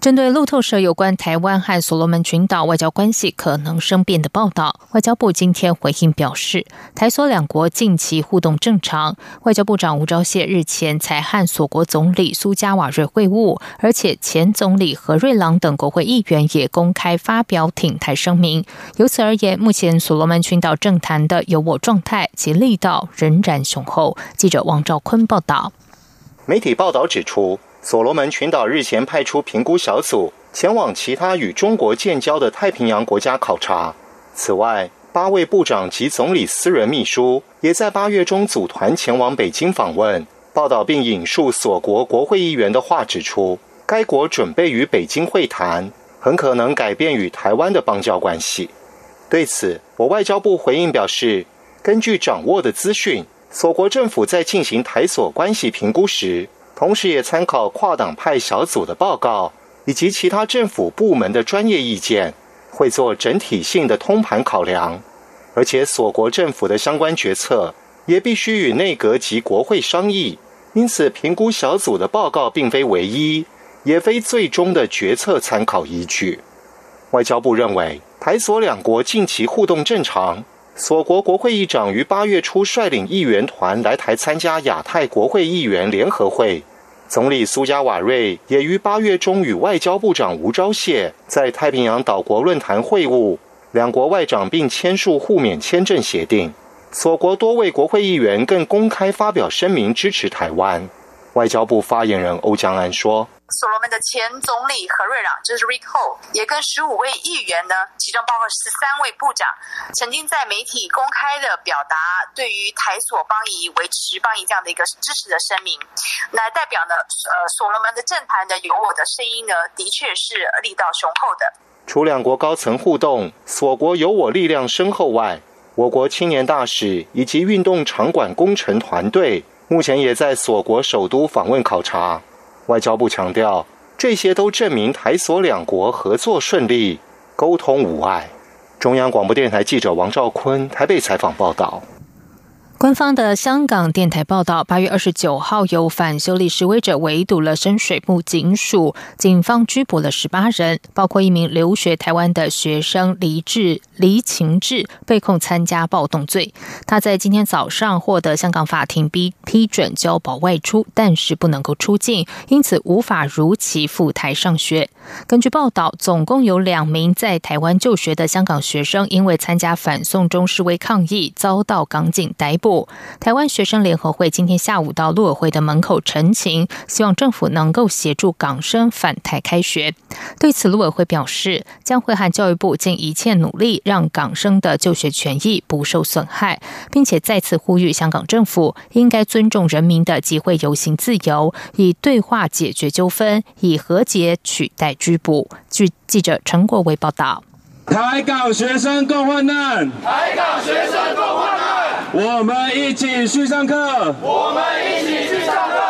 针对路透社有关台湾和所罗门群岛外交关系可能生变的报道，外交部今天回应表示，台所两国近期互动正常。外交部长吴钊燮日前才和所国总理苏加瓦瑞会晤，而且前总理何瑞郎等国会议员也公开发表挺台声明。由此而言，目前所罗门群岛政坛的有我状态及力道仍然雄厚。记者王兆坤报道。媒体报道指出。所罗门群岛日前派出评估小组前往其他与中国建交的太平洋国家考察。此外，八位部长及总理私人秘书也在八月中组团前往北京访问。报道并引述所国国会议员的话指出，该国准备与北京会谈，很可能改变与台湾的邦交关系。对此，我外交部回应表示，根据掌握的资讯，所国政府在进行台所关系评估时。同时，也参考跨党派小组的报告以及其他政府部门的专业意见，会做整体性的通盘考量。而且，所国政府的相关决策也必须与内阁及国会商议。因此，评估小组的报告并非唯一，也非最终的决策参考依据。外交部认为，台所两国近期互动正常。所国国会议长于八月初率领议员团来台参加亚太国会议员联合会。总理苏加瓦瑞也于八月中与外交部长吴钊燮在太平洋岛国论坛会晤，两国外长并签署互免签证协定。所国多位国会议员更公开发表声明支持台湾。外交部发言人欧江安说。所罗门的前总理何瑞朗，就是 Rick Ho，也跟十五位议员呢，其中包括十三位部长，曾经在媒体公开的表达对于台所邦谊维持邦谊这样的一个支持的声明，来代表呢，呃，所罗门的政坛的有我的声音呢，的确是力道雄厚的。除两国高层互动，所国有我力量深厚外，我国青年大使以及运动场馆工程团队目前也在所国首都访问考察。外交部强调，这些都证明台所两国合作顺利，沟通无碍。中央广播电台记者王兆坤台北采访报道。官方的香港电台报道，八月二十九号，有反修例示威者围堵了深水埗警署，警方拘捕了十八人，包括一名留学台湾的学生黎志黎晴志，被控参加暴动罪。他在今天早上获得香港法庭批批准交保外出，但是不能够出境，因此无法如期赴台上学。根据报道，总共有两名在台湾就学的香港学生，因为参加反送中示威抗议，遭到港警逮捕。台湾学生联合会今天下午到陆委会的门口陈情，希望政府能够协助港生返台开学。对此，陆委会表示，将会和教育部尽一切努力，让港生的就学权益不受损害，并且再次呼吁香港政府应该尊重人民的集会游行自由，以对话解决纠纷，以和解取代拘捕。据记者陈国维报道。台港学生共患难，台港学生共患难，我们一起去上课，我们一起去上课。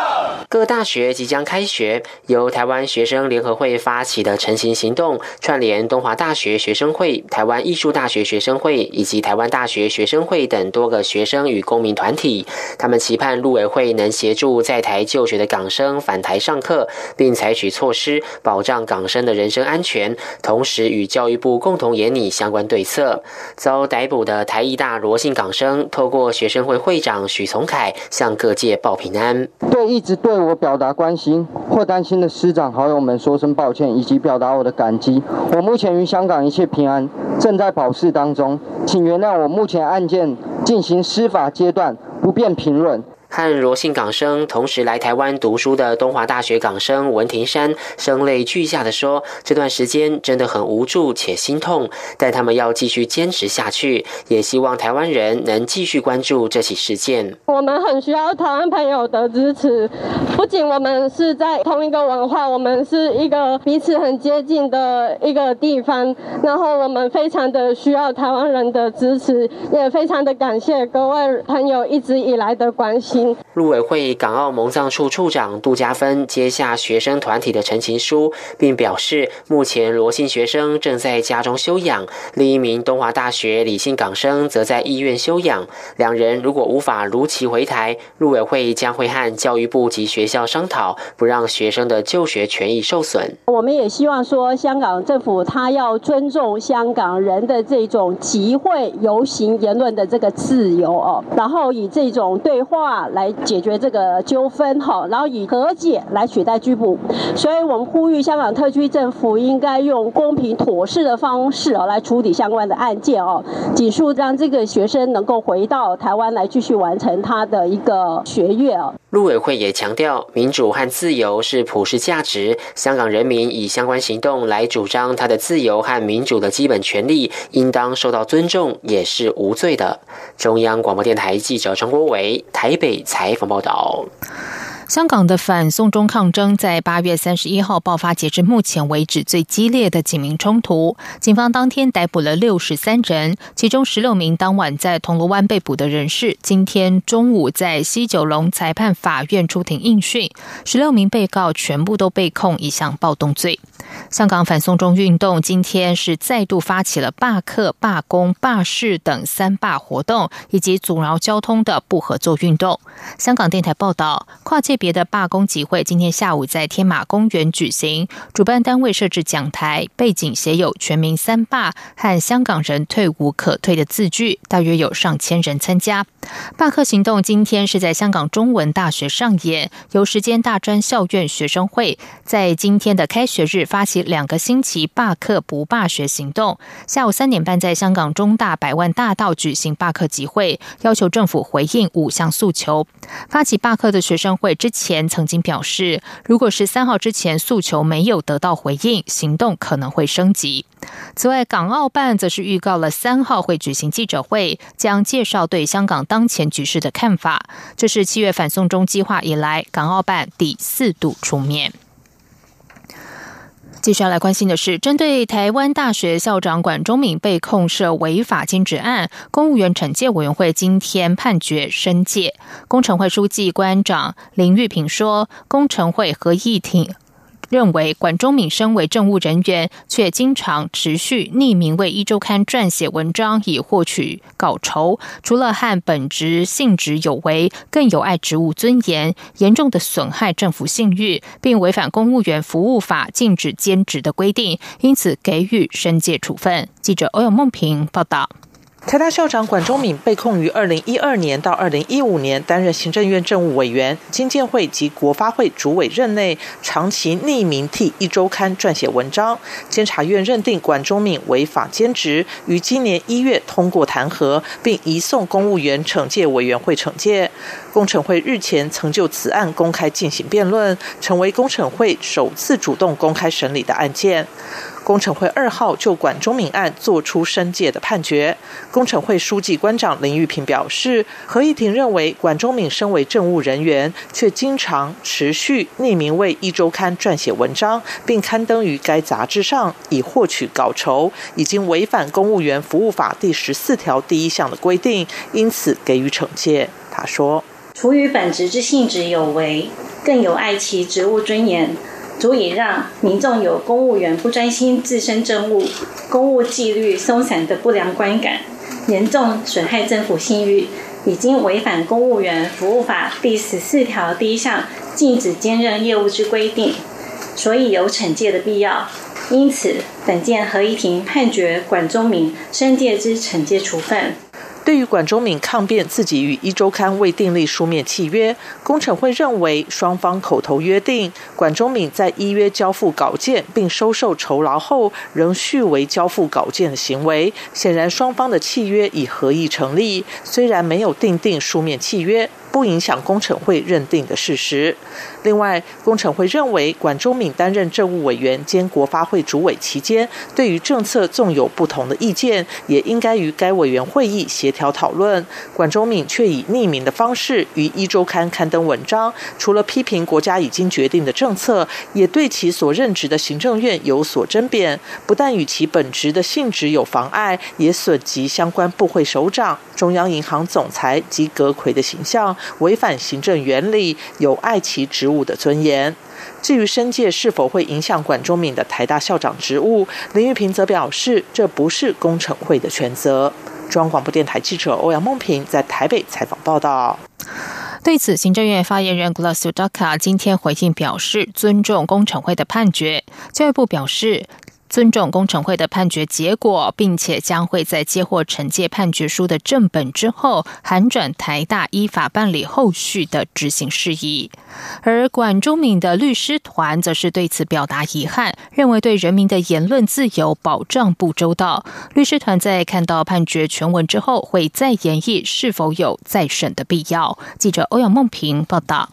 各大学即将开学，由台湾学生联合会发起的成行行动，串联东华大学学生会、台湾艺术大学学生会以及台湾大学学生会等多个学生与公民团体。他们期盼陆委会能协助在台就学的港生返台上课，并采取措施保障港生的人身安全，同时与教育部共同研拟相关对策。遭逮捕的台艺大罗姓港生，透过学生会会长许从凯向各界报平安。对，一直对。我表达关心或担心的师长好友们说声抱歉，以及表达我的感激。我目前于香港一切平安，正在保释当中，请原谅我目前案件进行司法阶段不便评论。和罗姓港生同时来台湾读书的东华大学港生文庭山声泪俱下的说：“这段时间真的很无助且心痛，但他们要继续坚持下去，也希望台湾人能继续关注这起事件。我们很需要台湾朋友的支持，不仅我们是在同一个文化，我们是一个彼此很接近的一个地方，然后我们非常的需要台湾人的支持，也非常的感谢各位朋友一直以来的关心。”陆委会港澳蒙藏处处长杜家芬接下学生团体的陈情书，并表示，目前罗姓学生正在家中休养，另一名东华大学李姓港生则在医院休养。两人如果无法如期回台，陆委会将会和教育部及学校商讨，不让学生的就学权益受损。我们也希望说，香港政府他要尊重香港人的这种集会、游行、言论的这个自由哦，然后以这种对话。来解决这个纠纷哈，然后以和解来取代拘捕，所以我们呼吁香港特区政府应该用公平妥适的方式哦来处理相关的案件哦，尽速让这个学生能够回到台湾来继续完成他的一个学业哦。陆委会也强调，民主和自由是普世价值，香港人民以相关行动来主张他的自由和民主的基本权利，应当受到尊重，也是无罪的。中央广播电台记者张国伟台北采访报道。香港的反送中抗争在八月三十一号爆发，截至目前为止最激烈的警民冲突。警方当天逮捕了六十三人，其中十六名当晚在铜锣湾被捕的人士，今天中午在西九龙裁判法院出庭应讯。十六名被告全部都被控一项暴动罪。香港反送中运动今天是再度发起了罢课、罢工、罢市等三罢活动，以及阻挠交通的不合作运动。香港电台报道，跨界。别的罢工集会今天下午在天马公园举行，主办单位设置讲台，背景写有“全民三罢”和“香港人退无可退”的字句，大约有上千人参加。罢课行动今天是在香港中文大学上演，由时间大专校院学生会在今天的开学日发起两个星期罢课不罢学行动。下午三点半在香港中大百万大道举行罢课集会，要求政府回应五项诉求。发起罢课的学生会之前曾经表示，如果十三号之前诉求没有得到回应，行动可能会升级。此外，港澳办则是预告了三号会举行记者会，将介绍对香港当前局势的看法。这是七月反送中计划以来，港澳办第四度出面。接下来关心的是，针对台湾大学校长管中敏被控涉违法兼职案，公务员惩戒委员会今天判决申诫。工程会书记官长林玉平说，工程会合议庭。认为管中敏身为政务人员，却经常持续匿名为一周刊撰写文章以获取稿酬，除了和本职性质有违，更有碍职务尊严，严重的损害政府信誉，并违反公务员服务法禁止兼职的规定，因此给予申诫处分。记者欧阳梦平报道。台大校长管中敏被控于二零一二年到二零一五年担任行政院政务委员、经建会及国发会主委任内，长期匿名替一周刊撰写文章。监察院认定管中敏违法兼职，于今年一月通过弹劾，并移送公务员惩戒委员会惩戒。工程会日前曾就此案公开进行辩论，成为工程会首次主动公开审理的案件。工程会二号就管中敏案作出申诫的判决。工程会书记官长林玉平表示，合议庭认为管中敏身为政务人员，却经常持续匿名为一周刊撰写文章，并刊登于该杂志上以获取稿酬，已经违反公务员服务法第十四条第一项的规定，因此给予惩戒。他说：“除于本职之性质有违，更有碍其职务尊严。”足以让民众有公务员不专心自身政务、公务纪律松散的不良观感，严重损害政府信誉，已经违反公务员服务法第十四条第一项禁止兼任业务之规定，所以有惩戒的必要。因此，本件合议庭判决管中明申诫之惩戒处分。对于管中敏抗辩自己与一周刊未订立书面契约，工程会认为双方口头约定，管中敏在依约交付稿件并收受酬劳后，仍续为交付稿件的行为，显然双方的契约已合意成立。虽然没有订定书面契约，不影响工程会认定的事实。另外，工程会认为管中敏担任政务委员兼国发会主委期间，对于政策纵有不同的意见，也应该与该委员会议协调讨论。管中敏却以匿名的方式于一周刊刊登文章，除了批评国家已经决定的政策，也对其所任职的行政院有所争辩，不但与其本职的性质有妨碍，也损及相关部会首长、中央银行总裁及阁魁的形象，违反行政原理，有碍其职。务的尊严。至于申诫是否会影响管中敏的台大校长职务，林玉平则表示，这不是工程会的全责。中央广播电台记者欧阳梦平在台北采访报道。对此，行政院发言人 Glasu Daka 今天回应表示，尊重工程会的判决。教育部表示。尊重工程会的判决结果，并且将会在接获惩戒判决书的正本之后，函转台大依法办理后续的执行事宜。而管中敏的律师团则是对此表达遗憾，认为对人民的言论自由保障不周到。律师团在看到判决全文之后，会再研议是否有再审的必要。记者欧阳梦平报道。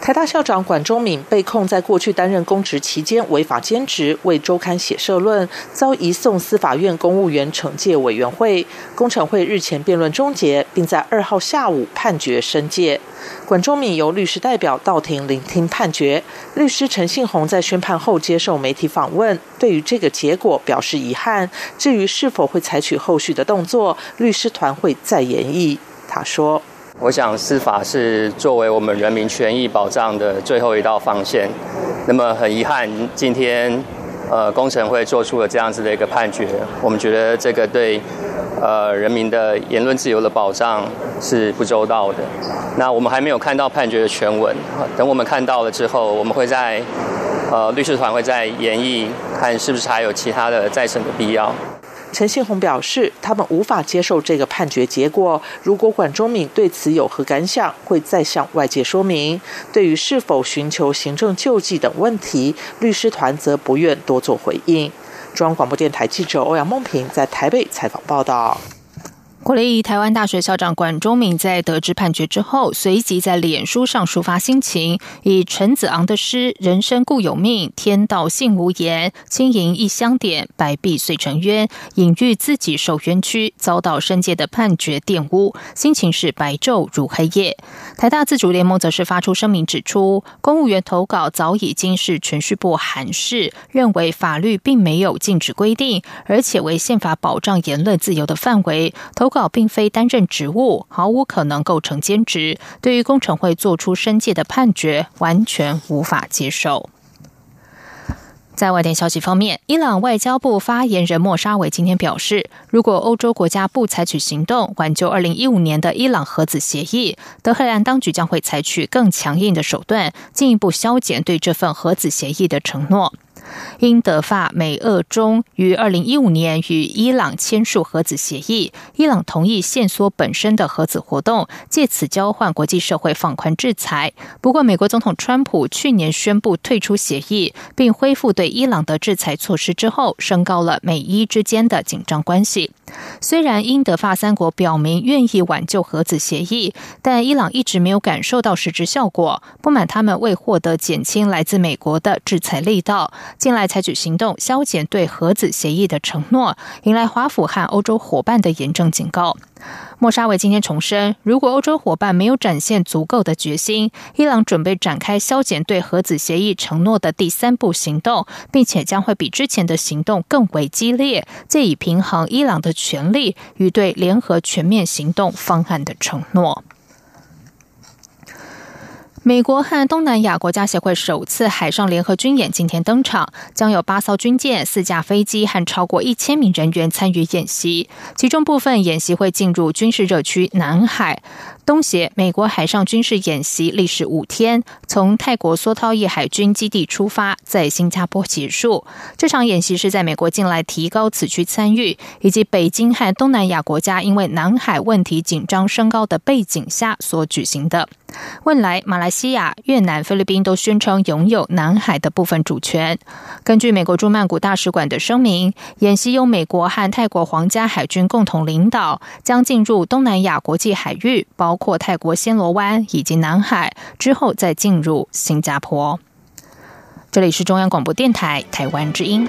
台大校长管中敏被控在过去担任公职期间违法兼职，为周刊写社论，遭移送司法院公务员惩戒委员会。工程会日前辩论终结，并在二号下午判决申诫。管中敏由律师代表到庭聆听判决。律师陈信宏在宣判后接受媒体访问，对于这个结果表示遗憾。至于是否会采取后续的动作，律师团会再研议。他说。我想司法是作为我们人民权益保障的最后一道防线。那么很遗憾，今天呃工程会做出了这样子的一个判决，我们觉得这个对呃人民的言论自由的保障是不周到的。那我们还没有看到判决的全文，等我们看到了之后，我们会在呃律师团会在研议，看是不是还有其他的再审的必要。陈信宏表示，他们无法接受这个判决结果。如果管中敏对此有何感想，会再向外界说明。对于是否寻求行政救济等问题，律师团则不愿多做回应。中央广播电台记者欧阳梦平在台北采访报道。国立台湾大学校长管中敏在得知判决之后，随即在脸书上抒发心情，以陈子昂的诗“人生固有命，天道性无言，轻盈一香点，白璧碎成冤”，隐喻自己受冤屈，遭到深界的判决玷污，心情是白昼如黑夜。台大自主联盟则是发出声明指出，公务员投稿早已经是程序部函示，认为法律并没有禁止规定，而且为宪法保障言论自由的范围投。稿稿并非担任职务，毫无可能构成兼职。对于工程会做出申诫的判决，完全无法接受。在外电消息方面，伊朗外交部发言人莫沙维今天表示，如果欧洲国家不采取行动挽救二零一五年的伊朗核子协议，德黑兰当局将会采取更强硬的手段，进一步削减对这份核子协议的承诺。英德法美俄中于二零一五年与伊朗签署核子协议，伊朗同意限缩本身的核子活动，借此交换国际社会放宽制裁。不过，美国总统川普去年宣布退出协议，并恢复对伊朗的制裁措施之后，升高了美伊之间的紧张关系。虽然英德法三国表明愿意挽救核子协议，但伊朗一直没有感受到实质效果，不满他们未获得减轻来自美国的制裁力道。近来采取行动削减对核子协议的承诺，引来华府和欧洲伙伴的严正警告。莫沙维今天重申，如果欧洲伙伴没有展现足够的决心，伊朗准备展开削减对核子协议承诺的第三步行动，并且将会比之前的行动更为激烈，借以平衡伊朗的权利与对联合全面行动方案的承诺。美国和东南亚国家协会首次海上联合军演今天登场，将有八艘军舰、四架飞机和超过一千名人员参与演习。其中部分演习会进入军事热区南海。东协美国海上军事演习历时五天，从泰国梭涛一海军基地出发，在新加坡结束。这场演习是在美国近来提高此区参与，以及北京和东南亚国家因为南海问题紧张升高的背景下所举行的。未来，马来西亚、越南、菲律宾都宣称拥有南海的部分主权。根据美国驻曼谷大使馆的声明，演习由美国和泰国皇家海军共同领导，将进入东南亚国际海域，包括泰国暹罗湾以及南海，之后再进入新加坡。这里是中央广播电台台湾之音。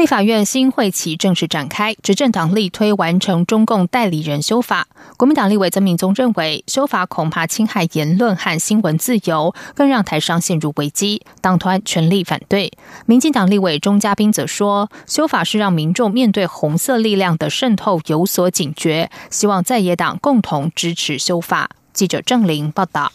立法院新会期正式展开，执政党力推完成中共代理人修法。国民党立委曾明宗认为，修法恐怕侵害言论和新闻自由，更让台商陷入危机，党团全力反对。民进党立委钟嘉宾则说，修法是让民众面对红色力量的渗透有所警觉，希望在野党共同支持修法。记者郑玲报道。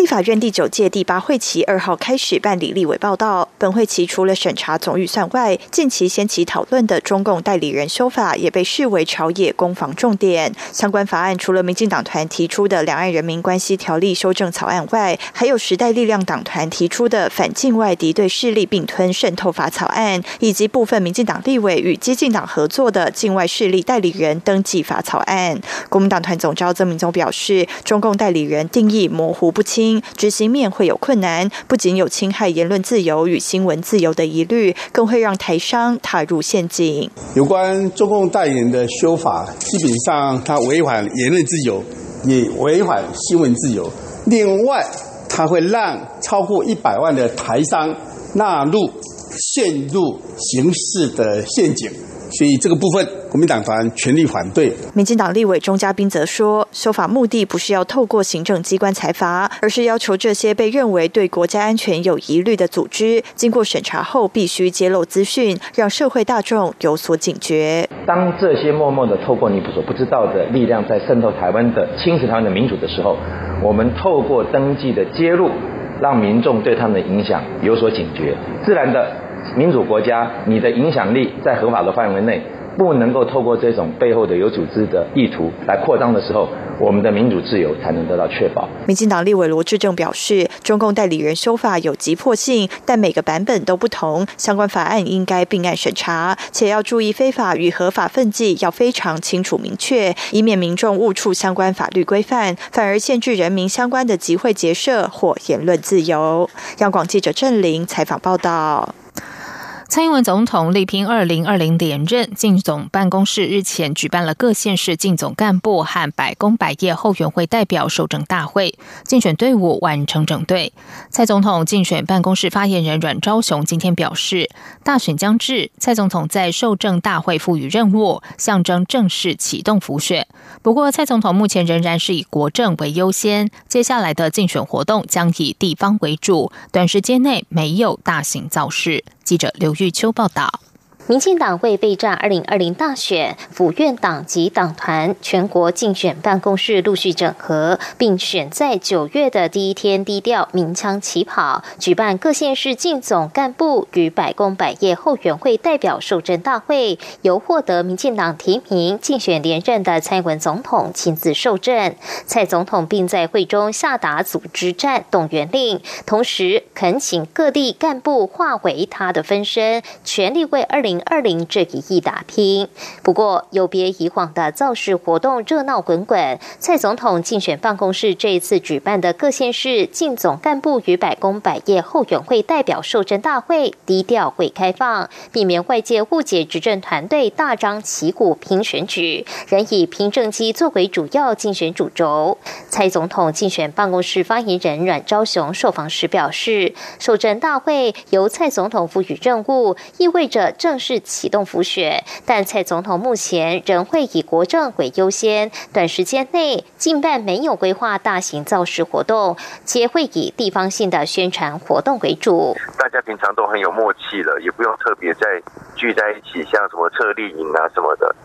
立法院第九届第八会期二号开始办理立委报道。本会期除了审查总预算外，近期掀起讨论的中共代理人修法也被视为朝野攻防重点。相关法案除了民进党团提出的《两岸人民关系条例》修正草案外，还有时代力量党团提出的《反境外敌对势力并吞渗透法》草案，以及部分民进党立委与激进党合作的《境外势力代理人登记法》草案。国民党团总召曾明宗表示，中共代理人定义模糊不清。执行面会有困难，不仅有侵害言论自由与新闻自由的疑虑，更会让台商踏入陷阱。有关中共代言的修法，基本上它违反言论自由，也违反新闻自由。另外，它会让超过一百万的台商纳入陷入刑事的陷阱。所以这个部分，国民党团全力反对。民进党立委钟嘉宾则说，修法目的不是要透过行政机关裁罚，而是要求这些被认为对国家安全有疑虑的组织，经过审查后必须揭露资讯，让社会大众有所警觉。当这些默默的透过你所不知道的力量在渗透台湾的、侵蚀台湾的民主的时候，我们透过登记的揭露，让民众对他们的影响有所警觉，自然的。民主国家，你的影响力在合法的范围内，不能够透过这种背后的有组织的意图来扩张的时候，我们的民主自由才能得到确保。民进党立委罗志正表示，中共代理人修法有急迫性，但每个版本都不同，相关法案应该并案审查，且要注意非法与合法分际要非常清楚明确，以免民众误触相关法律规范，反而限制人民相关的集会结社或言论自由。央广记者郑玲采访报道。蔡英文总统力拼二零二零连任，竞总办公室日前举办了各县市竞总干部和百工百业后援会代表受证大会，竞选队伍完成整队。蔡总统竞选办公室发言人阮昭雄今天表示，大选将至，蔡总统在受证大会赋予任务，象征正式启动浮选。不过，蔡总统目前仍然是以国政为优先，接下来的竞选活动将以地方为主，短时间内没有大型造势。记者刘玉秋报道。民进党为备战二零二零大选，府院党及党团全国竞选办公室陆续整合，并选在九月的第一天低调鸣枪起跑，举办各县市竞总干部与百工百业后援会代表受证大会，由获得民进党提名竞选连任的蔡文总统亲自受证。蔡总统并在会中下达组织战动员令，同时恳请各地干部化为他的分身，全力为二零。二零这一役打拼，不过有别以往的造势活动热闹滚滚，蔡总统竞选办公室这一次举办的各县市竞总干部与百工百业后援会代表受证大会低调会开放，避免外界误解执政团队大张旗鼓拼选举，仍以凭政绩作为主要竞选主轴。蔡总统竞选办公室发言人阮昭雄受访时表示，受证大会由蔡总统赋予任务，意味着正。式启动浮选，但蔡总统目前仍会以国政为优先，短时间内近半没有规划大型造势活动，皆会以地方性的宣传活动为主。大家平常都很有默契了，也不用特别再聚在一起，像什么策立营啊什么的。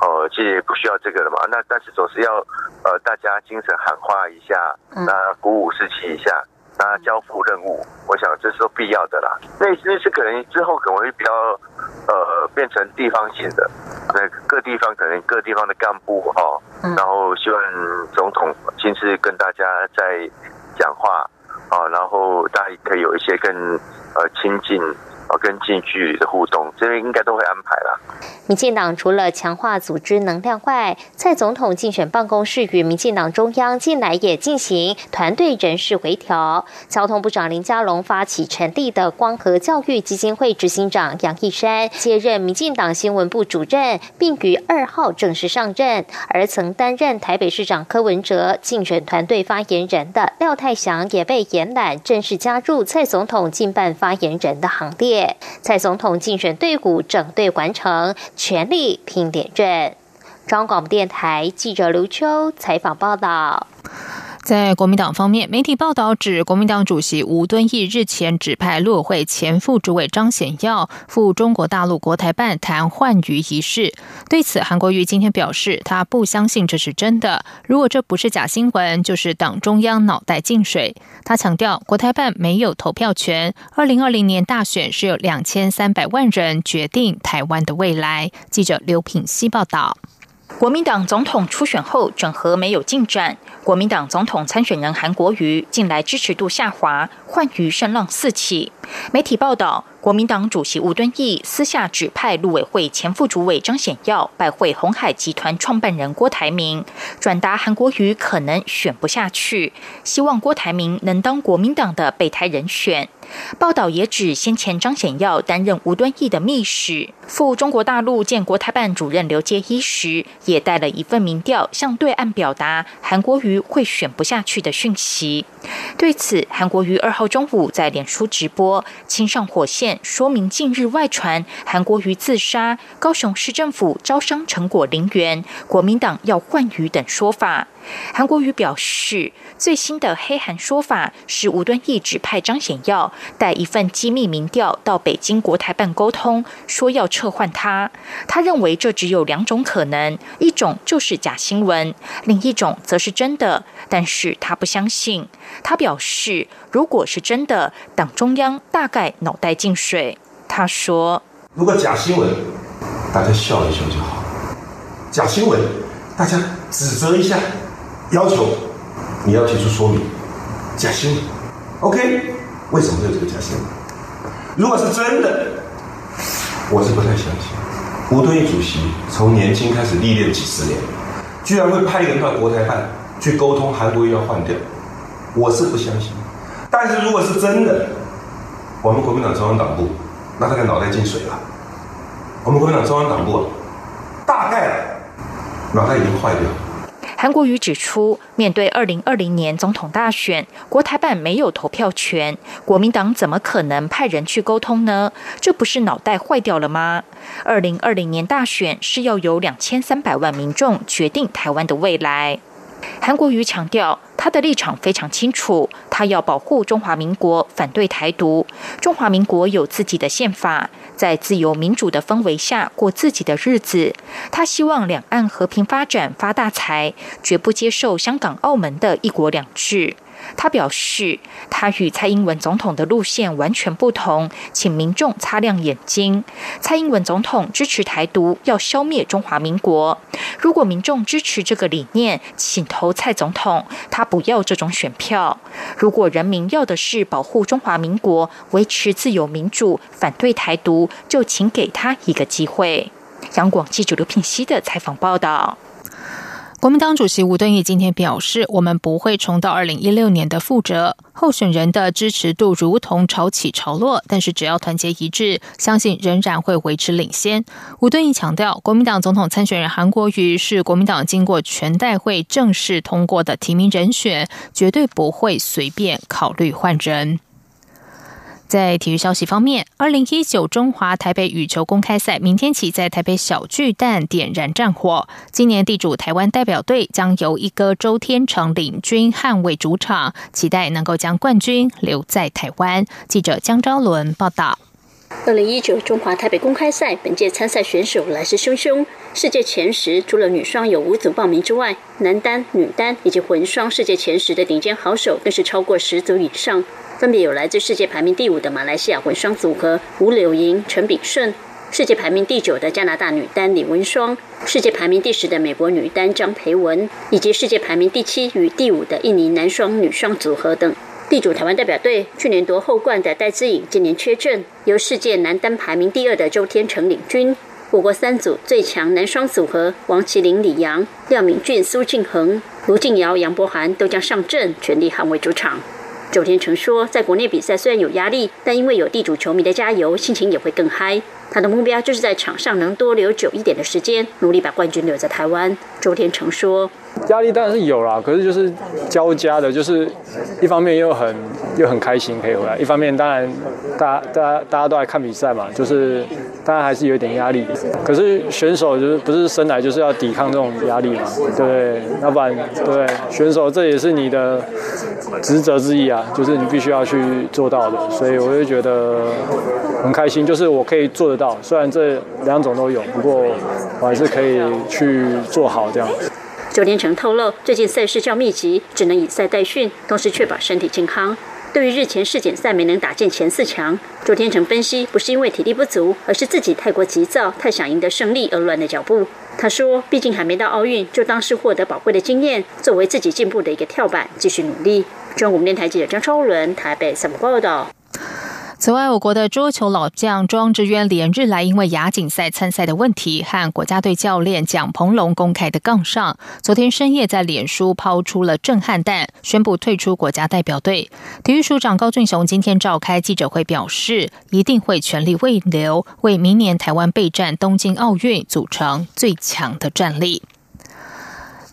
哦，其实也不需要这个了嘛。那但是总是要呃，大家精神喊话一下，那鼓舞士气一下，那交付任务，我想这是必要的啦。那那是可能之后可能会比较呃变成地方性的，那各地方可能各地方的干部哈，然后希望总统亲自跟大家在讲话啊，然后大家可以有一些更呃亲近。哦，跟近距离的互动，这边应该都会安排了。民进党除了强化组织能量外，蔡总统竞选办公室与民进党中央近来也进行团队人事回调。交通部长林佳龙发起成立的光和教育基金会执行长杨义山接任民进党新闻部主任，并于二号正式上任。而曾担任台北市长柯文哲竞选团队发言人的廖泰祥也被延揽，正式加入蔡总统竞办发言人的行列。蔡总统竞选队伍整队完成，全力拼点阵。中央广播电台记者刘秋采访报道。在国民党方面，媒体报道指，国民党主席吴敦义日前指派陆委会前副主委张显耀赴中国大陆国台办谈换瑜仪式。对此，韩国瑜今天表示，他不相信这是真的。如果这不是假新闻，就是党中央脑袋进水。他强调，国台办没有投票权。二零二零年大选是由两千三百万人决定台湾的未来。记者刘品希报道。国民党总统初选后，整合没有进展。国民党总统参选人韩国瑜近来支持度下滑，换瑜声浪四起。媒体报道，国民党主席吴敦义私下指派陆委会前副主委张显耀拜会红海集团创办人郭台铭，转达韩国瑜可能选不下去，希望郭台铭能当国民党的备胎人选。报道也指，先前张显耀担任吴敦义的秘使，赴中国大陆见国台办主任刘介一时，也带了一份民调向对岸表达韩国瑜会选不下去的讯息。对此，韩国瑜二号中午在脸书直播，亲上火线，说明近日外传韩国瑜自杀、高雄市政府招商成果零元、国民党要换瑜等说法。韩国瑜表示，最新的黑韩说法是吴敦义指派张显耀带一份机密民调到北京国台办沟通，说要撤换他。他认为这只有两种可能，一种就是假新闻，另一种则是真的。但是他不相信。他表示，如果是真的，党中央大概脑袋进水。他说：“如果假新闻，大家笑一笑就好；假新闻，大家指责一下。”要求你要提出说明，假新闻，OK？为什么会有这个假新闻？如果是真的，我是不太相信。吴敦义主席从年轻开始历练几十年，居然会派人到国台办去沟通韩国瑜要换掉，我是不相信。但是如果是真的，我们国民党中央党部那他个脑袋进水了。我们国民党中央党部大概脑袋已经坏掉。韩国瑜指出，面对二零二零年总统大选，国台办没有投票权，国民党怎么可能派人去沟通呢？这不是脑袋坏掉了吗？二零二零年大选是要由两千三百万民众决定台湾的未来。韩国瑜强调，他的立场非常清楚，他要保护中华民国，反对台独。中华民国有自己的宪法，在自由民主的氛围下过自己的日子。他希望两岸和平发展，发大财，绝不接受香港、澳门的一国两制。他表示，他与蔡英文总统的路线完全不同，请民众擦亮眼睛。蔡英文总统支持台独，要消灭中华民国。如果民众支持这个理念，请投蔡总统，他不要这种选票。如果人民要的是保护中华民国、维持自由民主、反对台独，就请给他一个机会。杨广记者刘品熙的采访报道。国民党主席吴敦义今天表示：“我们不会重蹈二零一六年的覆辙。候选人的支持度如同潮起潮落，但是只要团结一致，相信仍然会维持领先。”吴敦义强调，国民党总统参选人韩国瑜是国民党经过全代会正式通过的提名人选，绝对不会随便考虑换人。在体育消息方面，二零一九中华台北羽球公开赛明天起在台北小巨蛋点燃战火。今年地主台湾代表队将由一哥周天成领军捍卫主场，期待能够将冠军留在台湾。记者江昭伦报道。二零一九中华台北公开赛本届参赛选手来势汹汹，世界前十除了女双有五组报名之外，男单、女单以及混双世界前十的顶尖好手更是超过十组以上。分别有来自世界排名第五的马来西亚混双组合吴柳莹、陈炳顺，世界排名第九的加拿大女单李文双，世界排名第十的美国女单张培文，以及世界排名第七与第五的印尼男双、女双组合等。地主台湾代表队去年夺后冠的戴资颖今年缺阵，由世界男单排名第二的周天成领军。我国三组最强男双组合王麒麟、李阳、廖敏俊、苏敬恒、卢敬尧、杨博涵都将上阵，全力捍卫主场。周天成说，在国内比赛虽然有压力，但因为有地主球迷的加油，心情也会更嗨。他的目标就是在场上能多留久一点的时间，努力把冠军留在台湾。周天成说。压力当然是有啦，可是就是交加的，就是一方面又很又很开心可以回来，一方面当然大家大家大家都来看比赛嘛，就是当然还是有一点压力。可是选手就是不是生来就是要抵抗这种压力嘛，对，要不然对选手这也是你的职责之一啊，就是你必须要去做到的，所以我就觉得很开心，就是我可以做得到，虽然这两种都有，不过我还是可以去做好这样。周天成透露，最近赛事较密集，只能以赛代训，同时确保身体健康。对于日前世锦赛没能打进前四强，周天成分析，不是因为体力不足，而是自己太过急躁，太想赢得胜利而乱了脚步。他说，毕竟还没到奥运，就当是获得宝贵的经验，作为自己进步的一个跳板，继续努力。中国电台记者张超伦台北采访报道。此外，我国的桌球老将庄智渊连日来因为亚锦赛参赛的问题，和国家队教练蒋鹏龙公开的杠上。昨天深夜在脸书抛出了震撼弹，宣布退出国家代表队。体育署长高俊雄今天召开记者会，表示一定会全力为留，为明年台湾备战东京奥运组成最强的战力。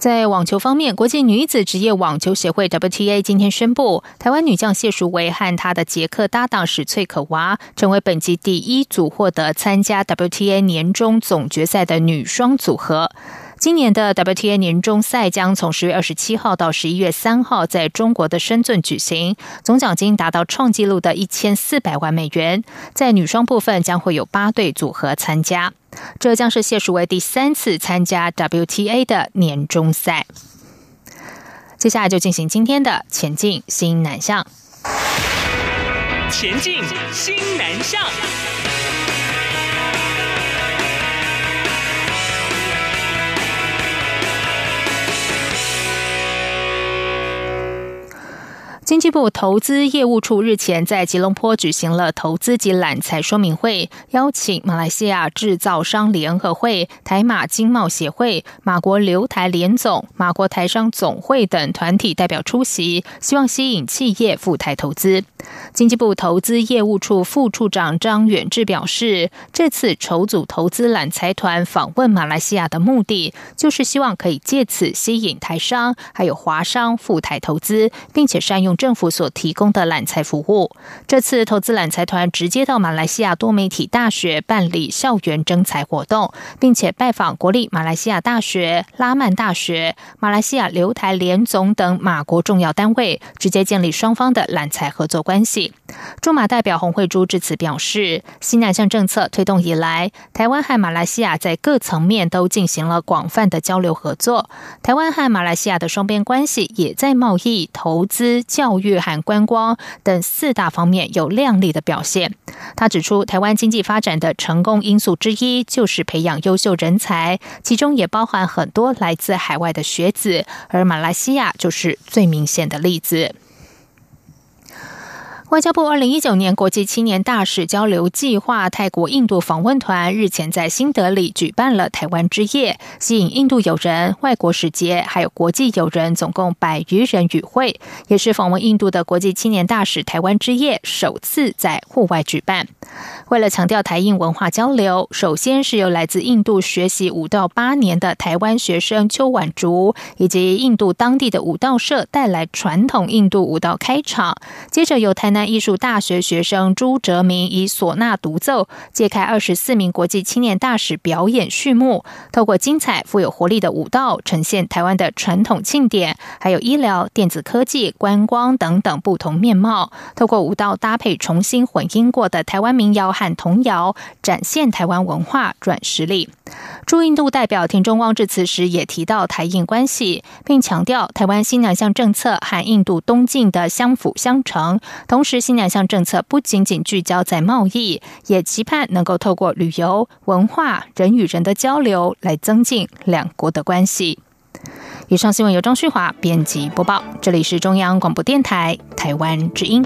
在网球方面，国际女子职业网球协会 WTA 今天宣布，台湾女将谢淑薇和她的捷克搭档史翠可娃成为本季第一组获得参加 WTA 年终总决赛的女双组合。今年的 WTA 年终赛将从十月二十七号到十一月三号在中国的深圳举行，总奖金达到创纪录的一千四百万美元。在女双部分，将会有八对组合参加。这将是谢淑薇第三次参加 WTA 的年终赛。接下来就进行今天的前进新南向。前进新南向。经济部投资业务处日前在吉隆坡举行了投资及揽财说明会，邀请马来西亚制造商联合会、台马经贸协会、马国留台联总、马国台商总会等团体代表出席，希望吸引企业赴台投资。经济部投资业务处副处长张远志表示，这次筹组投资揽财团访问马来西亚的目的，就是希望可以借此吸引台商还有华商赴台投资，并且善用。政府所提供的揽财服务，这次投资揽财团直接到马来西亚多媒体大学办理校园征才活动，并且拜访国立马来西亚大学、拉曼大学、马来西亚留台联总等马国重要单位，直接建立双方的揽财合作关系。驻马代表洪慧珠至此表示，新南向政策推动以来，台湾和马来西亚在各层面都进行了广泛的交流合作，台湾和马来西亚的双边关系也在贸易、投资、教。教育和观光等四大方面有亮丽的表现。他指出，台湾经济发展的成功因素之一就是培养优秀人才，其中也包含很多来自海外的学子，而马来西亚就是最明显的例子。外交部二零一九年国际青年大使交流计划泰国印度访问团日前在新德里举办了台湾之夜，吸引印度友人、外国使节还有国际友人，总共百余人与会，也是访问印度的国际青年大使台湾之夜首次在户外举办。为了强调台印文化交流，首先是由来自印度学习五到八年的台湾学生邱婉竹以及印度当地的舞蹈社带来传统印度舞蹈开场，接着由台南。艺术大学学生朱哲明以唢呐独奏，揭开二十四名国际青年大使表演序幕。透过精彩、富有活力的舞蹈，呈现台湾的传统庆典，还有医疗、电子科技、观光等等不同面貌。透过舞蹈搭配重新混音过的台湾民谣和童谣，展现台湾文化软实力。驻印度代表田中旺致辞时也提到台印关系，并强调台湾新两项政策和印度东进的相辅相成。同是，新两项政策不仅仅聚焦在贸易，也期盼能够透过旅游、文化、人与人的交流来增进两国的关系。以上新闻由张旭华编辑播报，这里是中央广播电台台湾之音。